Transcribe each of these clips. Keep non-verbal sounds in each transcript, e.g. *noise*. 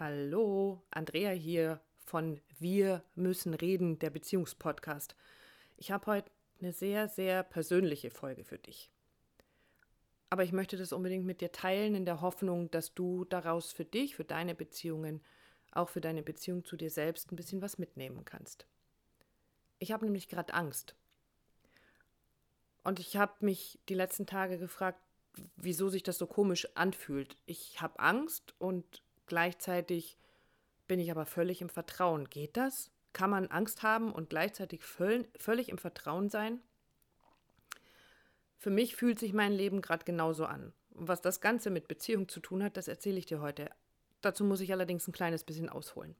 Hallo, Andrea hier von Wir müssen reden, der Beziehungspodcast. Ich habe heute eine sehr, sehr persönliche Folge für dich. Aber ich möchte das unbedingt mit dir teilen, in der Hoffnung, dass du daraus für dich, für deine Beziehungen, auch für deine Beziehung zu dir selbst ein bisschen was mitnehmen kannst. Ich habe nämlich gerade Angst. Und ich habe mich die letzten Tage gefragt, wieso sich das so komisch anfühlt. Ich habe Angst und Gleichzeitig bin ich aber völlig im Vertrauen. Geht das? Kann man Angst haben und gleichzeitig völlig im Vertrauen sein? Für mich fühlt sich mein Leben gerade genauso an. Und was das Ganze mit Beziehung zu tun hat, das erzähle ich dir heute. Dazu muss ich allerdings ein kleines bisschen ausholen.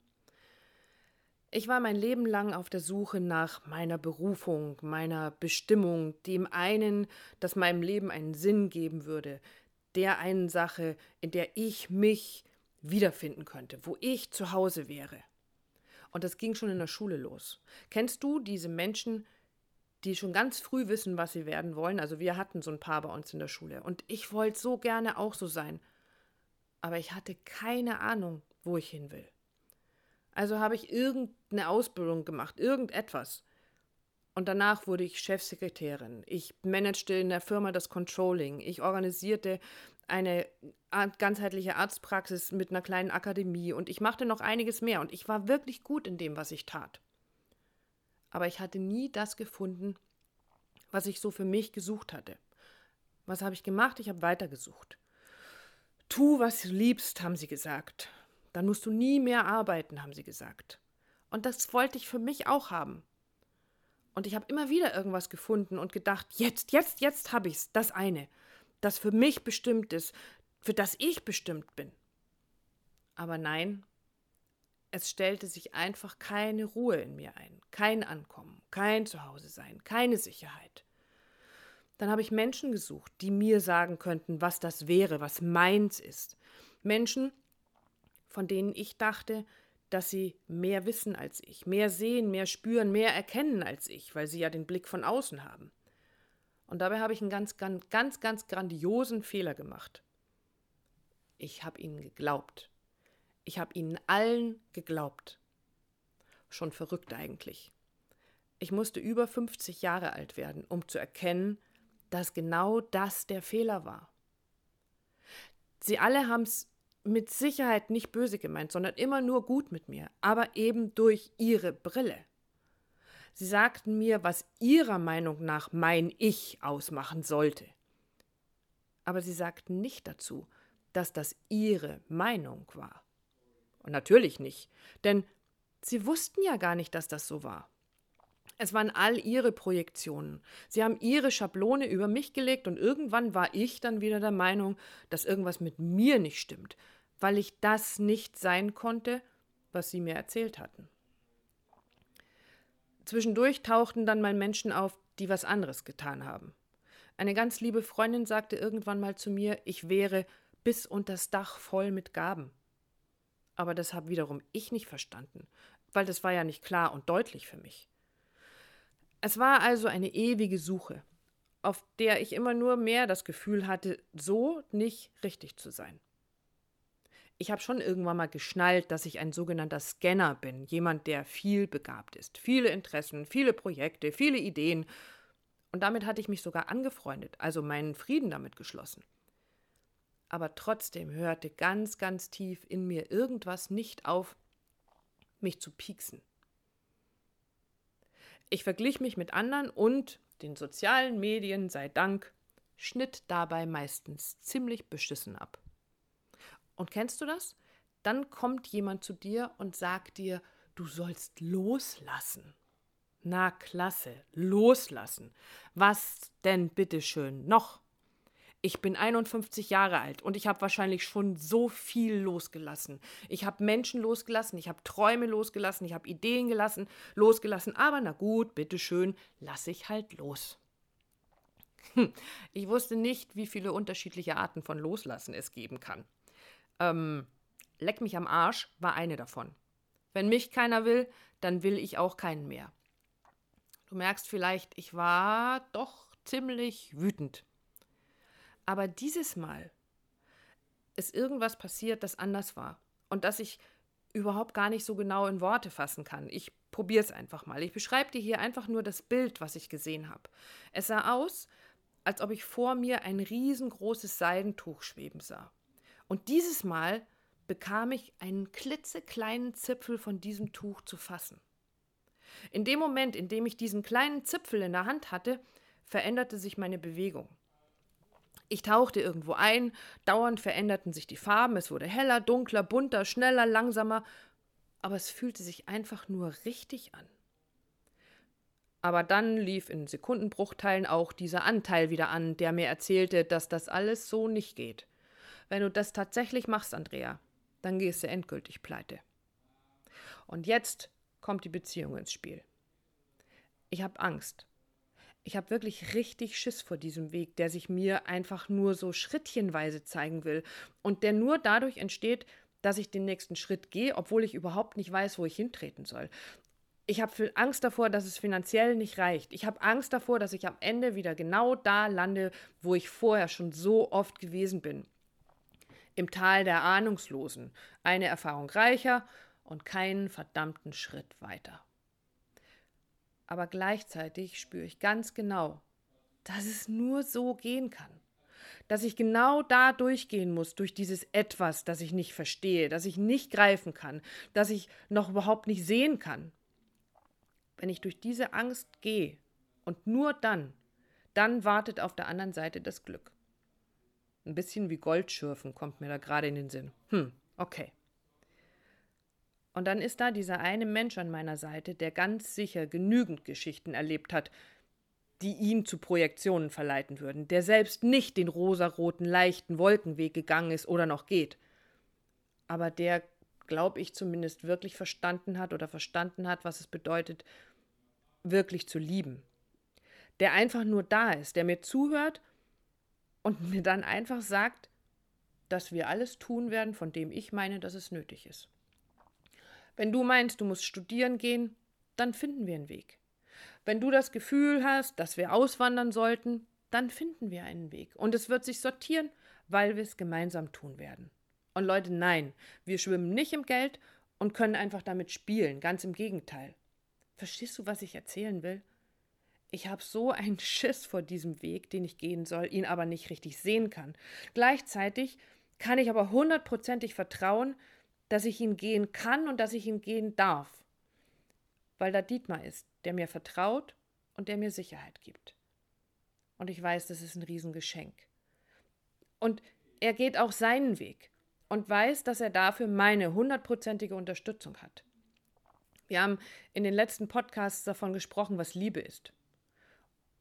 Ich war mein Leben lang auf der Suche nach meiner Berufung, meiner Bestimmung, dem einen, das meinem Leben einen Sinn geben würde, der einen Sache, in der ich mich wiederfinden könnte, wo ich zu Hause wäre. Und das ging schon in der Schule los. Kennst du diese Menschen, die schon ganz früh wissen, was sie werden wollen? Also wir hatten so ein paar bei uns in der Schule und ich wollte so gerne auch so sein. Aber ich hatte keine Ahnung, wo ich hin will. Also habe ich irgendeine Ausbildung gemacht, irgendetwas. Und danach wurde ich Chefsekretärin. Ich managte in der Firma das Controlling. Ich organisierte eine ganzheitliche Arztpraxis mit einer kleinen Akademie und ich machte noch einiges mehr und ich war wirklich gut in dem, was ich tat. Aber ich hatte nie das gefunden, was ich so für mich gesucht hatte. Was habe ich gemacht? Ich habe weitergesucht. Tu, was du liebst, haben sie gesagt. Dann musst du nie mehr arbeiten, haben sie gesagt. Und das wollte ich für mich auch haben. Und ich habe immer wieder irgendwas gefunden und gedacht, jetzt, jetzt, jetzt habe ich's, das eine das für mich bestimmt ist, für das ich bestimmt bin. Aber nein, es stellte sich einfach keine Ruhe in mir ein, kein Ankommen, kein Zuhause sein, keine Sicherheit. Dann habe ich Menschen gesucht, die mir sagen könnten, was das wäre, was meins ist. Menschen, von denen ich dachte, dass sie mehr wissen als ich, mehr sehen, mehr spüren, mehr erkennen als ich, weil sie ja den Blick von außen haben. Und dabei habe ich einen ganz, ganz, ganz, ganz grandiosen Fehler gemacht. Ich habe ihnen geglaubt. Ich habe ihnen allen geglaubt. Schon verrückt eigentlich. Ich musste über 50 Jahre alt werden, um zu erkennen, dass genau das der Fehler war. Sie alle haben es mit Sicherheit nicht böse gemeint, sondern immer nur gut mit mir, aber eben durch ihre Brille. Sie sagten mir, was ihrer Meinung nach mein Ich ausmachen sollte. Aber sie sagten nicht dazu, dass das ihre Meinung war. Und natürlich nicht, denn sie wussten ja gar nicht, dass das so war. Es waren all ihre Projektionen. Sie haben ihre Schablone über mich gelegt und irgendwann war ich dann wieder der Meinung, dass irgendwas mit mir nicht stimmt, weil ich das nicht sein konnte, was sie mir erzählt hatten. Zwischendurch tauchten dann mal Menschen auf, die was anderes getan haben. Eine ganz liebe Freundin sagte irgendwann mal zu mir, ich wäre bis unters Dach voll mit Gaben. Aber das habe wiederum ich nicht verstanden, weil das war ja nicht klar und deutlich für mich. Es war also eine ewige Suche, auf der ich immer nur mehr das Gefühl hatte, so nicht richtig zu sein ich habe schon irgendwann mal geschnallt, dass ich ein sogenannter Scanner bin, jemand, der viel begabt ist, viele Interessen, viele Projekte, viele Ideen. Und damit hatte ich mich sogar angefreundet, also meinen Frieden damit geschlossen. Aber trotzdem hörte ganz, ganz tief in mir irgendwas nicht auf, mich zu pieksen. Ich verglich mich mit anderen und den sozialen Medien sei Dank schnitt dabei meistens ziemlich beschissen ab. Und kennst du das? Dann kommt jemand zu dir und sagt dir, du sollst loslassen. Na klasse, loslassen. Was denn bitteschön noch? Ich bin 51 Jahre alt und ich habe wahrscheinlich schon so viel losgelassen. Ich habe Menschen losgelassen, ich habe Träume losgelassen, ich habe Ideen gelassen, losgelassen, aber na gut, bitteschön, lasse ich halt los. Hm, ich wusste nicht, wie viele unterschiedliche Arten von Loslassen es geben kann. Ähm, Leck mich am Arsch war eine davon. Wenn mich keiner will, dann will ich auch keinen mehr. Du merkst vielleicht, ich war doch ziemlich wütend. Aber dieses Mal ist irgendwas passiert, das anders war. und das ich überhaupt gar nicht so genau in Worte fassen kann. Ich probiere es einfach mal. Ich beschreibe dir hier einfach nur das Bild, was ich gesehen habe. Es sah aus, als ob ich vor mir ein riesengroßes Seidentuch schweben sah. Und dieses Mal bekam ich einen klitzekleinen Zipfel von diesem Tuch zu fassen. In dem Moment, in dem ich diesen kleinen Zipfel in der Hand hatte, veränderte sich meine Bewegung. Ich tauchte irgendwo ein, dauernd veränderten sich die Farben, es wurde heller, dunkler, bunter, schneller, langsamer, aber es fühlte sich einfach nur richtig an. Aber dann lief in Sekundenbruchteilen auch dieser Anteil wieder an, der mir erzählte, dass das alles so nicht geht. Wenn du das tatsächlich machst, Andrea, dann gehst du endgültig pleite. Und jetzt kommt die Beziehung ins Spiel. Ich habe Angst. Ich habe wirklich richtig Schiss vor diesem Weg, der sich mir einfach nur so schrittchenweise zeigen will und der nur dadurch entsteht, dass ich den nächsten Schritt gehe, obwohl ich überhaupt nicht weiß, wo ich hintreten soll. Ich habe Angst davor, dass es finanziell nicht reicht. Ich habe Angst davor, dass ich am Ende wieder genau da lande, wo ich vorher schon so oft gewesen bin. Im Tal der Ahnungslosen. Eine Erfahrung reicher und keinen verdammten Schritt weiter. Aber gleichzeitig spüre ich ganz genau, dass es nur so gehen kann. Dass ich genau da durchgehen muss, durch dieses Etwas, das ich nicht verstehe, das ich nicht greifen kann, das ich noch überhaupt nicht sehen kann. Wenn ich durch diese Angst gehe und nur dann, dann wartet auf der anderen Seite das Glück. Ein bisschen wie Goldschürfen kommt mir da gerade in den Sinn. Hm, okay. Und dann ist da dieser eine Mensch an meiner Seite, der ganz sicher genügend Geschichten erlebt hat, die ihn zu Projektionen verleiten würden, der selbst nicht den rosaroten, leichten Wolkenweg gegangen ist oder noch geht, aber der, glaube ich, zumindest wirklich verstanden hat oder verstanden hat, was es bedeutet, wirklich zu lieben. Der einfach nur da ist, der mir zuhört und *laughs* mir dann einfach sagt, dass wir alles tun werden, von dem ich meine, dass es nötig ist. Wenn du meinst, du musst studieren gehen, dann finden wir einen Weg. Wenn du das Gefühl hast, dass wir auswandern sollten, dann finden wir einen Weg. Und es wird sich sortieren, weil wir es gemeinsam tun werden. Und Leute, nein, wir schwimmen nicht im Geld und können einfach damit spielen. Ganz im Gegenteil. Verstehst du, was ich erzählen will? Ich habe so einen *laughs* Schiss vor diesem Weg, den ich gehen soll, ihn aber nicht richtig sehen kann. Gleichzeitig kann ich aber hundertprozentig vertrauen, dass ich ihn gehen kann und dass ich ihn gehen darf. Weil da Dietmar ist, der mir vertraut und der mir Sicherheit gibt. Und ich weiß, das ist ein Riesengeschenk. Und er geht auch seinen Weg und weiß, dass er dafür meine hundertprozentige Unterstützung hat. Wir haben in den letzten Podcasts davon gesprochen, was Liebe ist.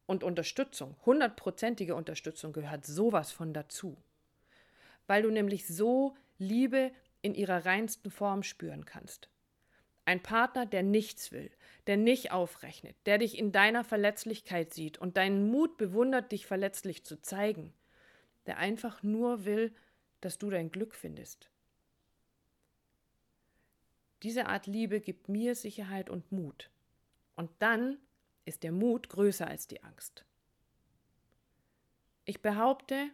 Und Unterstützung, hundertprozentige Unterstützung gehört sowas von dazu. Weil du nämlich so Liebe in ihrer reinsten Form spüren kannst. Ein Partner, der nichts will, der nicht aufrechnet, der dich in deiner Verletzlichkeit sieht und deinen Mut bewundert, dich verletzlich zu zeigen, der einfach nur will, dass du dein Glück findest. Diese Art Liebe gibt mir Sicherheit und Mut. Und dann ist der Mut größer als die Angst. Ich behaupte,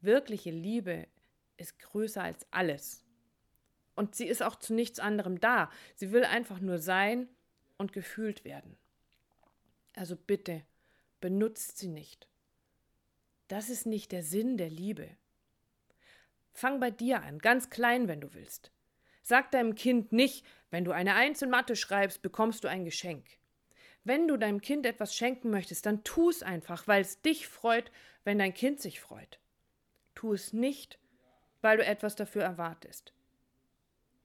wirkliche Liebe ist größer als alles. Und sie ist auch zu nichts anderem da. Sie will einfach nur sein und gefühlt werden. Also bitte, benutzt sie nicht. Das ist nicht der Sinn der Liebe. Fang bei dir an, ganz klein, wenn du willst. Sag deinem Kind nicht, wenn du eine Eins in Mathe schreibst, bekommst du ein Geschenk. Wenn du deinem Kind etwas schenken möchtest, dann tu es einfach, weil es dich freut, wenn dein Kind sich freut. Tu es nicht, weil du etwas dafür erwartest.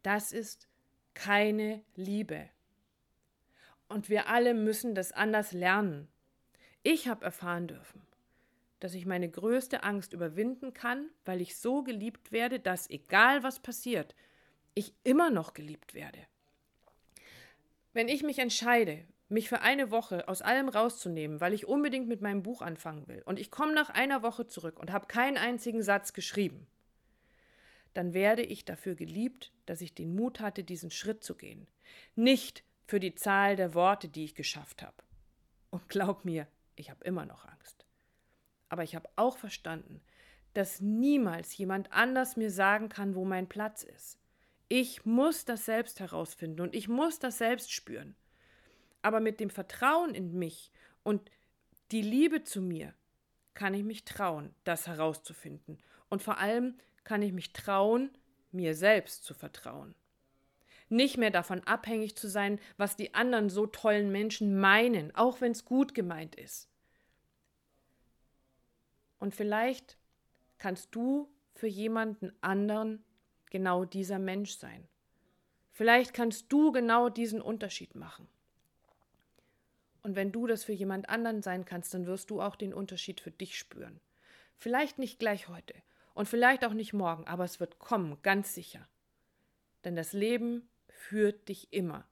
Das ist keine Liebe. Und wir alle müssen das anders lernen. Ich habe erfahren dürfen, dass ich meine größte Angst überwinden kann, weil ich so geliebt werde, dass egal was passiert, ich immer noch geliebt werde. Wenn ich mich entscheide, mich für eine Woche aus allem rauszunehmen, weil ich unbedingt mit meinem Buch anfangen will, und ich komme nach einer Woche zurück und habe keinen einzigen Satz geschrieben, dann werde ich dafür geliebt, dass ich den Mut hatte, diesen Schritt zu gehen. Nicht für die Zahl der Worte, die ich geschafft habe. Und glaub mir, ich habe immer noch Angst. Aber ich habe auch verstanden, dass niemals jemand anders mir sagen kann, wo mein Platz ist. Ich muss das selbst herausfinden und ich muss das selbst spüren. Aber mit dem Vertrauen in mich und die Liebe zu mir kann ich mich trauen, das herauszufinden. Und vor allem kann ich mich trauen, mir selbst zu vertrauen. Nicht mehr davon abhängig zu sein, was die anderen so tollen Menschen meinen, auch wenn es gut gemeint ist. Und vielleicht kannst du für jemanden anderen genau dieser Mensch sein. Vielleicht kannst du genau diesen Unterschied machen. Und wenn du das für jemand anderen sein kannst, dann wirst du auch den Unterschied für dich spüren. Vielleicht nicht gleich heute und vielleicht auch nicht morgen, aber es wird kommen, ganz sicher. Denn das Leben führt dich immer.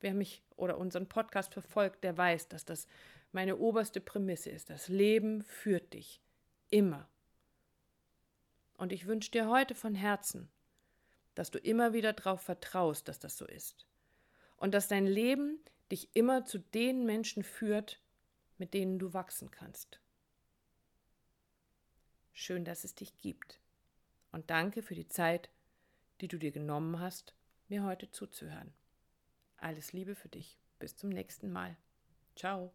Wer mich oder unseren Podcast verfolgt, der weiß, dass das meine oberste Prämisse ist. Das Leben führt dich immer. Und ich wünsche dir heute von Herzen, dass du immer wieder darauf vertraust, dass das so ist. Und dass dein Leben dich immer zu den Menschen führt, mit denen du wachsen kannst. Schön, dass es dich gibt. Und danke für die Zeit, die du dir genommen hast, mir heute zuzuhören. Alles Liebe für dich. Bis zum nächsten Mal. Ciao.